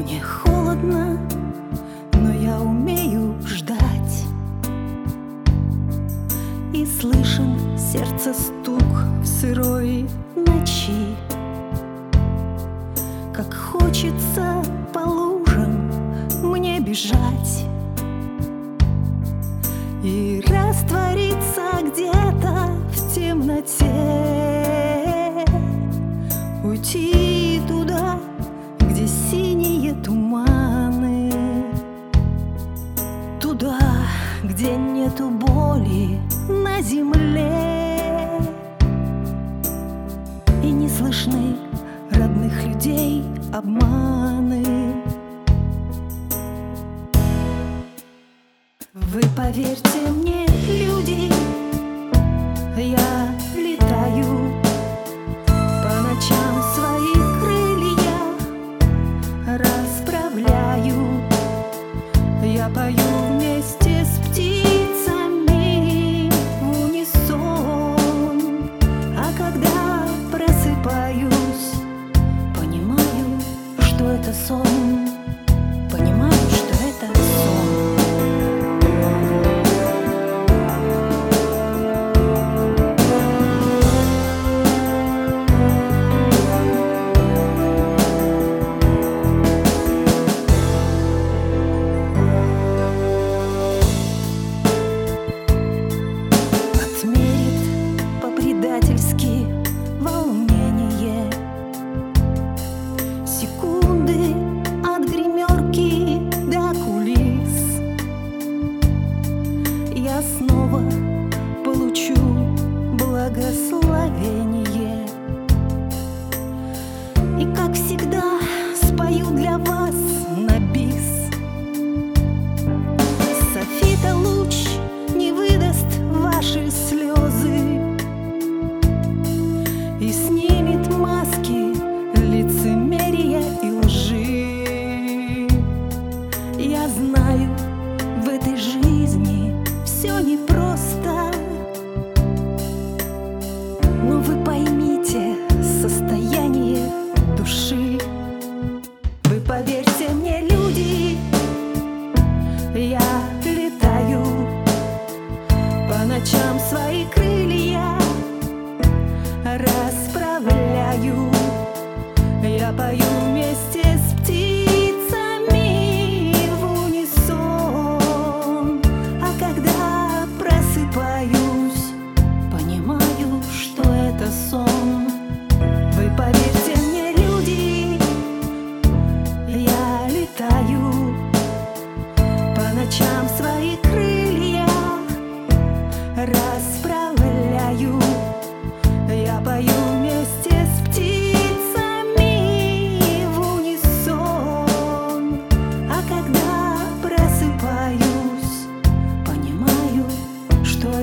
Мне холодно, но я умею ждать. И слышен сердце стук в сырой ночи. Как хочется по лужам мне бежать. И раствориться где-то в темноте. боли на земле. И не слышны родных людей обманы. Вы поверьте мне, это сон. Понимаю, что это сон. Отмерит по-предательски секунд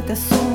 the soul.